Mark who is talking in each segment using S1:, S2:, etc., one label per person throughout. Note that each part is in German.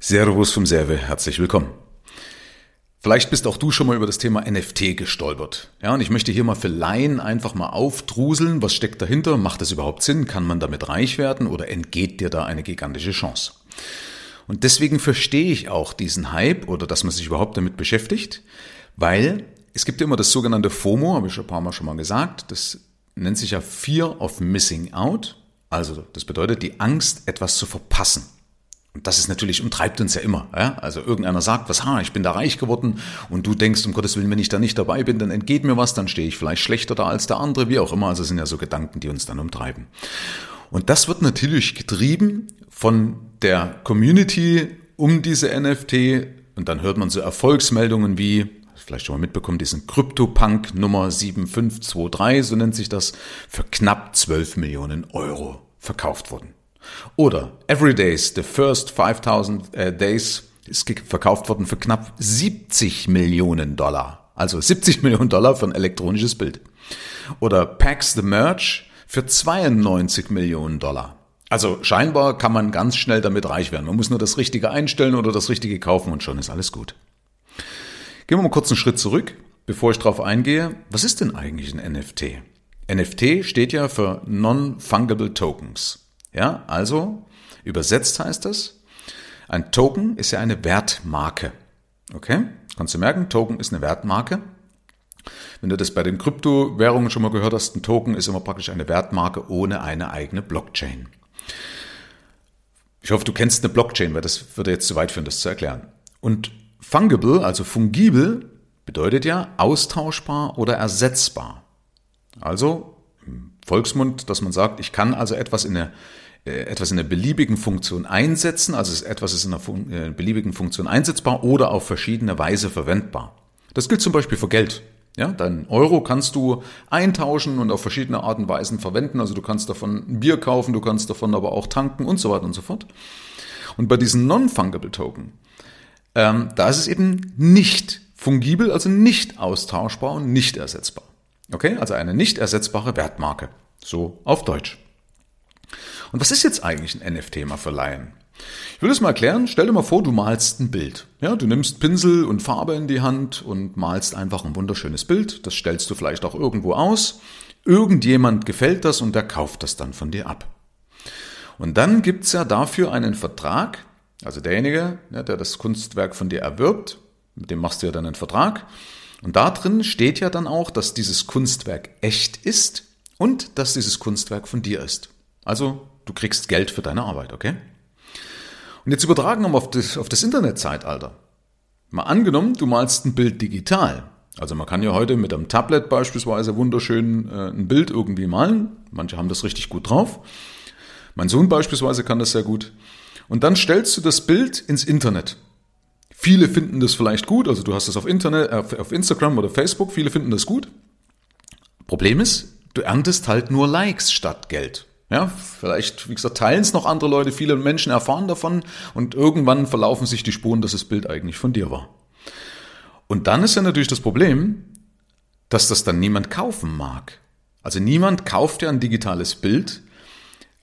S1: Servus vom Serve, herzlich willkommen. Vielleicht bist auch du schon mal über das Thema NFT gestolpert. Ja, und ich möchte hier mal für Laien einfach mal aufdruseln, was steckt dahinter, macht das überhaupt Sinn, kann man damit reich werden oder entgeht dir da eine gigantische Chance? Und deswegen verstehe ich auch diesen Hype oder dass man sich überhaupt damit beschäftigt, weil es gibt ja immer das sogenannte FOMO, habe ich schon ein paar Mal schon mal gesagt, das nennt sich ja Fear of Missing Out. Also das bedeutet die Angst, etwas zu verpassen. Und das ist natürlich, umtreibt uns ja immer. Ja? Also irgendeiner sagt was, ha, ich bin da reich geworden und du denkst, um Gottes Willen, wenn ich da nicht dabei bin, dann entgeht mir was, dann stehe ich vielleicht schlechter da als der andere, wie auch immer. Also es sind ja so Gedanken, die uns dann umtreiben. Und das wird natürlich getrieben von der Community um diese NFT und dann hört man so Erfolgsmeldungen wie, vielleicht schon mal mitbekommen, diesen CryptoPunk Nummer 7523, so nennt sich das, für knapp 12 Millionen Euro verkauft worden. Oder Every Days, the first 5000 uh, days, ist verkauft worden für knapp 70 Millionen Dollar. Also 70 Millionen Dollar für ein elektronisches Bild. Oder Packs the Merch für 92 Millionen Dollar. Also scheinbar kann man ganz schnell damit reich werden. Man muss nur das Richtige einstellen oder das Richtige kaufen und schon ist alles gut. Gehen wir mal kurz einen Schritt zurück, bevor ich darauf eingehe. Was ist denn eigentlich ein NFT? NFT steht ja für Non-Fungible Tokens. Ja, also übersetzt heißt das, ein Token ist ja eine Wertmarke. Okay? Kannst du merken, Token ist eine Wertmarke. Wenn du das bei den Kryptowährungen schon mal gehört hast, ein Token ist immer praktisch eine Wertmarke ohne eine eigene Blockchain. Ich hoffe, du kennst eine Blockchain, weil das würde jetzt zu weit führen, das zu erklären. Und fungible, also fungibel, bedeutet ja austauschbar oder ersetzbar. Also Volksmund, dass man sagt, ich kann also etwas in der äh, etwas in der beliebigen Funktion einsetzen, also etwas ist in einer äh, beliebigen Funktion einsetzbar oder auf verschiedene Weise verwendbar. Das gilt zum Beispiel für Geld. Ja, dein Euro kannst du eintauschen und auf verschiedene Arten und Weisen verwenden. Also du kannst davon ein Bier kaufen, du kannst davon aber auch tanken und so weiter und so fort. Und bei diesen Non-Fungible Token, ähm, da ist es eben nicht fungibel, also nicht austauschbar und nicht ersetzbar. Okay, also eine nicht ersetzbare Wertmarke. So auf Deutsch. Und was ist jetzt eigentlich ein NFT mal für Laien? Ich will es mal erklären. Stell dir mal vor, du malst ein Bild. Ja, du nimmst Pinsel und Farbe in die Hand und malst einfach ein wunderschönes Bild. Das stellst du vielleicht auch irgendwo aus. Irgendjemand gefällt das und der kauft das dann von dir ab. Und dann gibt's ja dafür einen Vertrag. Also derjenige, der das Kunstwerk von dir erwirbt, mit dem machst du ja dann einen Vertrag. Und da drin steht ja dann auch, dass dieses Kunstwerk echt ist und dass dieses Kunstwerk von dir ist. Also du kriegst Geld für deine Arbeit, okay? Und jetzt übertragen wir auf das, auf das Internetzeitalter. Mal angenommen, du malst ein Bild digital. Also man kann ja heute mit einem Tablet beispielsweise wunderschön äh, ein Bild irgendwie malen. Manche haben das richtig gut drauf. Mein Sohn beispielsweise kann das sehr gut. Und dann stellst du das Bild ins Internet. Viele finden das vielleicht gut, also du hast es auf Internet, auf Instagram oder Facebook, viele finden das gut. Problem ist, du erntest halt nur Likes statt Geld. Ja, vielleicht, wie gesagt, teilen es noch andere Leute, viele Menschen erfahren davon und irgendwann verlaufen sich die Spuren, dass das Bild eigentlich von dir war. Und dann ist ja natürlich das Problem, dass das dann niemand kaufen mag. Also niemand kauft ja ein digitales Bild.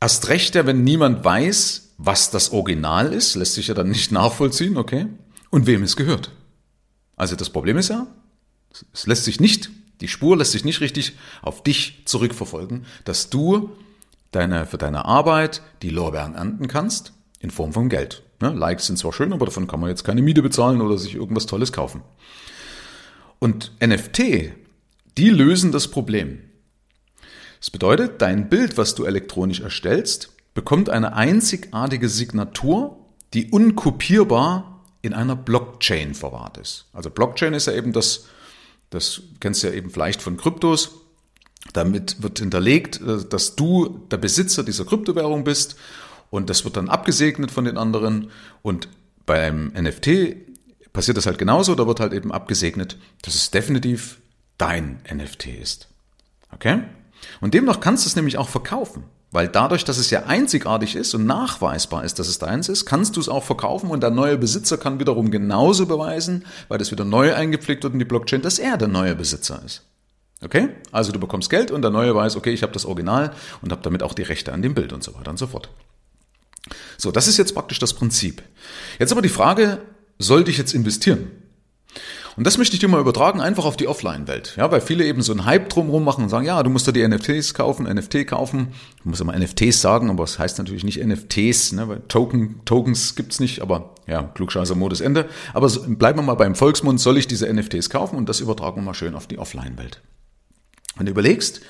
S1: Erst recht ja, wenn niemand weiß, was das Original ist, lässt sich ja dann nicht nachvollziehen, okay? Und wem es gehört. Also das Problem ist ja, es lässt sich nicht, die Spur lässt sich nicht richtig auf dich zurückverfolgen, dass du deine, für deine Arbeit die Lorbeeren ernten kannst, in Form von Geld. Ne? Likes sind zwar schön, aber davon kann man jetzt keine Miete bezahlen oder sich irgendwas Tolles kaufen. Und NFT, die lösen das Problem. Das bedeutet, dein Bild, was du elektronisch erstellst, bekommt eine einzigartige Signatur, die unkopierbar in einer Blockchain verwahrt ist. Also Blockchain ist ja eben das, das kennst du ja eben vielleicht von Kryptos, damit wird hinterlegt, äh, dass du der Besitzer dieser Kryptowährung bist und das wird dann abgesegnet von den anderen. Und beim NFT passiert das halt genauso, da wird halt eben abgesegnet, dass es definitiv dein NFT ist. Okay? Und demnach kannst du es nämlich auch verkaufen. Weil dadurch, dass es ja einzigartig ist und nachweisbar ist, dass es deins ist, kannst du es auch verkaufen und der neue Besitzer kann wiederum genauso beweisen, weil das wieder neu eingepflegt wird in die Blockchain, dass er der neue Besitzer ist. Okay? Also du bekommst Geld und der Neue weiß, okay, ich habe das Original und habe damit auch die Rechte an dem Bild und so weiter und so fort. So, das ist jetzt praktisch das Prinzip. Jetzt aber die Frage, sollte ich jetzt investieren? Und das möchte ich dir mal übertragen, einfach auf die Offline-Welt. Ja, weil viele eben so einen Hype drumherum machen und sagen, ja, du musst da die NFTs kaufen, NFT kaufen. Ich muss immer NFTs sagen, aber es das heißt natürlich nicht NFTs, ne, weil Token, Tokens gibt's nicht, aber ja, klugscheißer Modus Ende. Aber bleiben wir mal beim Volksmund, soll ich diese NFTs kaufen? Und das übertragen wir mal schön auf die Offline-Welt. Wenn du überlegst,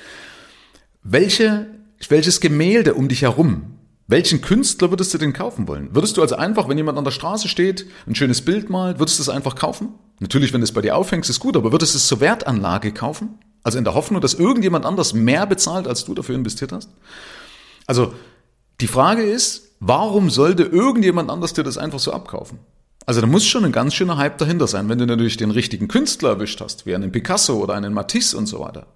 S1: welche, welches Gemälde um dich herum welchen Künstler würdest du denn kaufen wollen? Würdest du also einfach, wenn jemand an der Straße steht, ein schönes Bild malt, würdest du es einfach kaufen? Natürlich, wenn du es bei dir aufhängst, ist gut, aber würdest du es zur Wertanlage kaufen? Also in der Hoffnung, dass irgendjemand anders mehr bezahlt, als du dafür investiert hast? Also die Frage ist, warum sollte irgendjemand anders dir das einfach so abkaufen? Also da muss schon ein ganz schöner Hype dahinter sein, wenn du natürlich den richtigen Künstler erwischt hast, wie einen Picasso oder einen Matisse und so weiter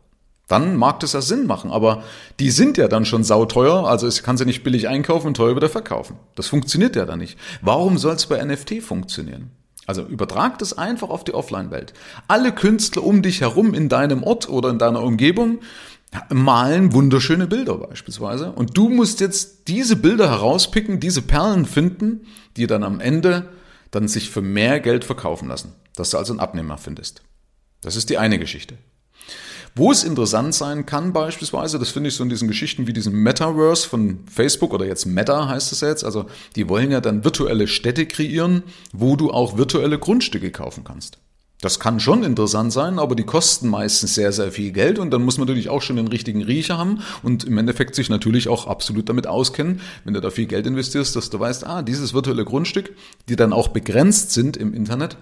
S1: dann mag das ja Sinn machen. Aber die sind ja dann schon sauteuer, also es kann sie nicht billig einkaufen und teuer wieder verkaufen. Das funktioniert ja dann nicht. Warum soll es bei NFT funktionieren? Also übertrag das einfach auf die Offline-Welt. Alle Künstler um dich herum in deinem Ort oder in deiner Umgebung malen wunderschöne Bilder beispielsweise. Und du musst jetzt diese Bilder herauspicken, diese Perlen finden, die dann am Ende dann sich für mehr Geld verkaufen lassen. Dass du also einen Abnehmer findest. Das ist die eine Geschichte. Wo es interessant sein kann beispielsweise, das finde ich so in diesen Geschichten wie diesem Metaverse von Facebook oder jetzt Meta heißt es jetzt, also die wollen ja dann virtuelle Städte kreieren, wo du auch virtuelle Grundstücke kaufen kannst. Das kann schon interessant sein, aber die kosten meistens sehr, sehr viel Geld und dann muss man natürlich auch schon den richtigen Riecher haben und im Endeffekt sich natürlich auch absolut damit auskennen, wenn du da viel Geld investierst, dass du weißt, ah, dieses virtuelle Grundstück, die dann auch begrenzt sind im Internet,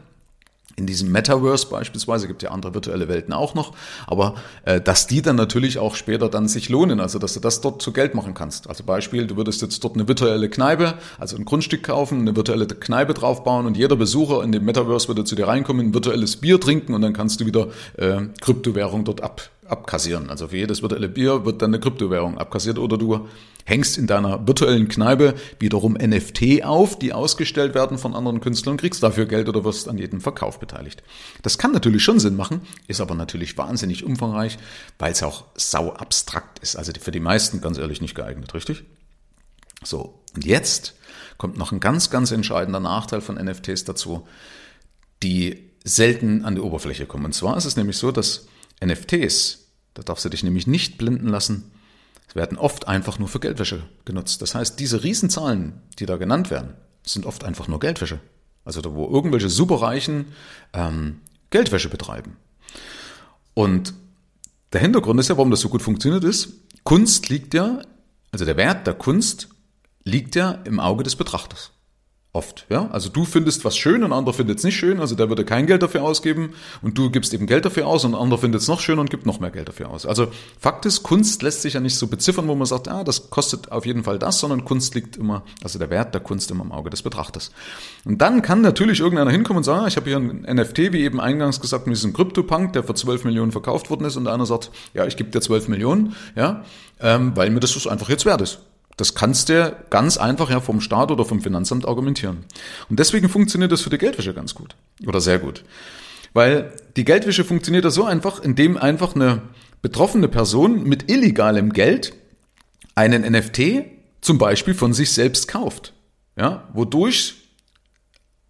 S1: in diesem Metaverse beispielsweise, gibt ja andere virtuelle Welten auch noch, aber äh, dass die dann natürlich auch später dann sich lohnen, also dass du das dort zu Geld machen kannst. Also Beispiel, du würdest jetzt dort eine virtuelle Kneipe, also ein Grundstück kaufen, eine virtuelle Kneipe draufbauen und jeder Besucher in dem Metaverse würde zu dir reinkommen, ein virtuelles Bier trinken und dann kannst du wieder äh, Kryptowährung dort ab, abkassieren. Also für jedes virtuelle Bier wird dann eine Kryptowährung abkassiert oder du hängst in deiner virtuellen Kneipe wiederum NFT auf, die ausgestellt werden von anderen Künstlern, kriegst dafür Geld oder wirst an jedem Verkauf beteiligt. Das kann natürlich schon Sinn machen, ist aber natürlich wahnsinnig umfangreich, weil es auch sau abstrakt ist. Also für die meisten ganz ehrlich nicht geeignet, richtig? So, und jetzt kommt noch ein ganz, ganz entscheidender Nachteil von NFTs dazu, die selten an die Oberfläche kommen. Und zwar ist es nämlich so, dass NFTs, da darfst du dich nämlich nicht blinden lassen, werden oft einfach nur für Geldwäsche genutzt. Das heißt, diese Riesenzahlen, die da genannt werden, sind oft einfach nur Geldwäsche. Also da, wo irgendwelche Superreichen ähm, Geldwäsche betreiben. Und der Hintergrund ist ja, warum das so gut funktioniert ist, Kunst liegt ja, also der Wert der Kunst liegt ja im Auge des Betrachters. Oft, ja. Also du findest was schön und ein anderer findet es nicht schön, also der würde kein Geld dafür ausgeben und du gibst eben Geld dafür aus und ein anderer findet es noch schöner und gibt noch mehr Geld dafür aus. Also Fakt ist, Kunst lässt sich ja nicht so beziffern, wo man sagt, ah, das kostet auf jeden Fall das, sondern Kunst liegt immer, also der Wert der Kunst immer im Auge des Betrachters. Und dann kann natürlich irgendeiner hinkommen und sagen, ah, ich habe hier ein NFT, wie eben eingangs gesagt, mit diesem Crypto-Punk, der für 12 Millionen verkauft worden ist und einer sagt, ja, ich gebe dir 12 Millionen, ja, ähm, weil mir das einfach jetzt wert ist. Das kannst du ganz einfach ja vom Staat oder vom Finanzamt argumentieren. Und deswegen funktioniert das für die Geldwäsche ganz gut. Oder sehr gut. Weil die Geldwäsche funktioniert da so einfach, indem einfach eine betroffene Person mit illegalem Geld einen NFT zum Beispiel von sich selbst kauft. Ja, wodurch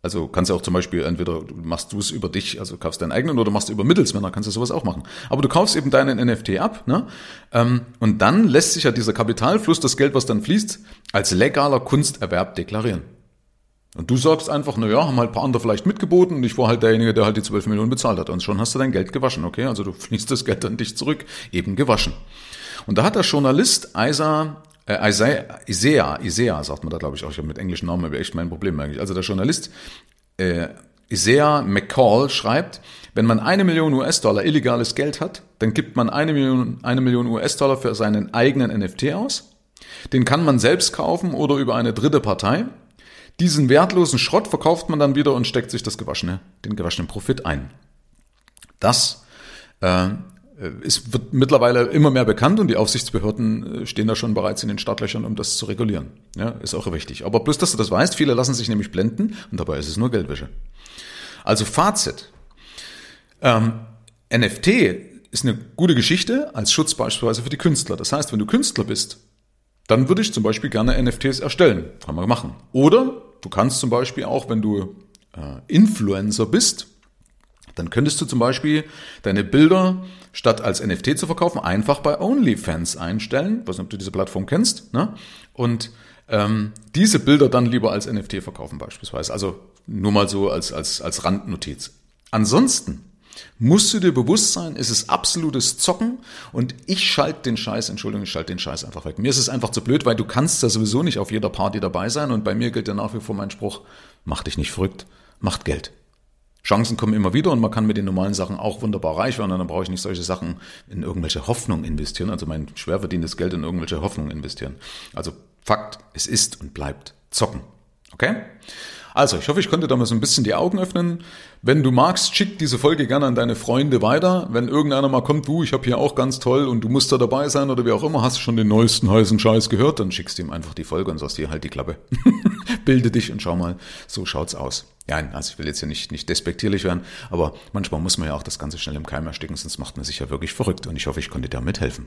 S1: also kannst du auch zum Beispiel entweder machst du es über dich, also kaufst deinen eigenen oder machst du über Mittelsmänner, kannst du sowas auch machen. Aber du kaufst eben deinen NFT ab, ne? Ähm, und dann lässt sich ja dieser Kapitalfluss, das Geld, was dann fließt, als legaler Kunsterwerb deklarieren. Und du sagst einfach, na ja, haben halt ein paar andere vielleicht mitgeboten und ich war halt derjenige, der halt die 12 Millionen bezahlt hat. Und schon hast du dein Geld gewaschen, okay? Also du fließt das Geld an dich zurück, eben gewaschen. Und da hat der Journalist Isa äh, Isaiah, Isaiah, Isaiah sagt man da, glaube ich, auch. Ich habe mit englischen Namen echt mein Problem eigentlich. Also der Journalist äh, Isaiah McCall schreibt, wenn man eine Million US-Dollar illegales Geld hat, dann gibt man eine Million, eine Million US-Dollar für seinen eigenen NFT aus. Den kann man selbst kaufen oder über eine dritte Partei. Diesen wertlosen Schrott verkauft man dann wieder und steckt sich das gewaschene, den gewaschenen Profit ein. Das äh, es wird mittlerweile immer mehr bekannt und die Aufsichtsbehörden äh, stehen da schon bereits in den Startlöchern, um das zu regulieren. Ja, ist auch wichtig. Aber bloß, dass du das weißt, viele lassen sich nämlich blenden und dabei ist es nur Geldwäsche. Also Fazit. Ähm, NFT ist eine gute Geschichte als Schutz beispielsweise für die Künstler. Das heißt, wenn du Künstler bist, dann würde ich zum Beispiel gerne NFTs erstellen. Kann man machen. Oder du kannst zum Beispiel auch, wenn du äh, Influencer bist, dann könntest du zum Beispiel deine Bilder statt als NFT zu verkaufen, einfach bei OnlyFans einstellen. Ich weiß nicht, ob du diese Plattform kennst. Ne? Und ähm, diese Bilder dann lieber als NFT verkaufen beispielsweise. Also nur mal so als, als, als Randnotiz. Ansonsten musst du dir bewusst sein, es ist absolutes Zocken und ich schalte den Scheiß, Entschuldigung, ich schalte den Scheiß einfach weg. Mir ist es einfach zu blöd, weil du kannst ja sowieso nicht auf jeder Party dabei sein und bei mir gilt ja nach wie vor mein Spruch, mach dich nicht verrückt, macht Geld. Chancen kommen immer wieder und man kann mit den normalen Sachen auch wunderbar reich werden. Und dann brauche ich nicht solche Sachen in irgendwelche Hoffnung investieren, also mein schwer verdientes Geld in irgendwelche Hoffnung investieren. Also Fakt, es ist und bleibt zocken. Okay? Also, ich hoffe, ich konnte da mal so ein bisschen die Augen öffnen. Wenn du magst, schick diese Folge gerne an deine Freunde weiter. Wenn irgendeiner mal kommt, du, ich habe hier auch ganz toll und du musst da dabei sein oder wie auch immer, hast schon den neuesten heißen Scheiß gehört, dann schickst du ihm einfach die Folge und sagst dir halt die Klappe. Bilde dich und schau mal, so schaut's aus. Ja, also ich will jetzt hier nicht, nicht despektierlich werden, aber manchmal muss man ja auch das Ganze schnell im Keim ersticken, sonst macht man sich ja wirklich verrückt und ich hoffe, ich konnte dir mithelfen.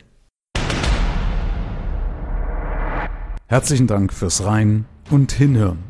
S2: Herzlichen Dank fürs Rein und Hinhören.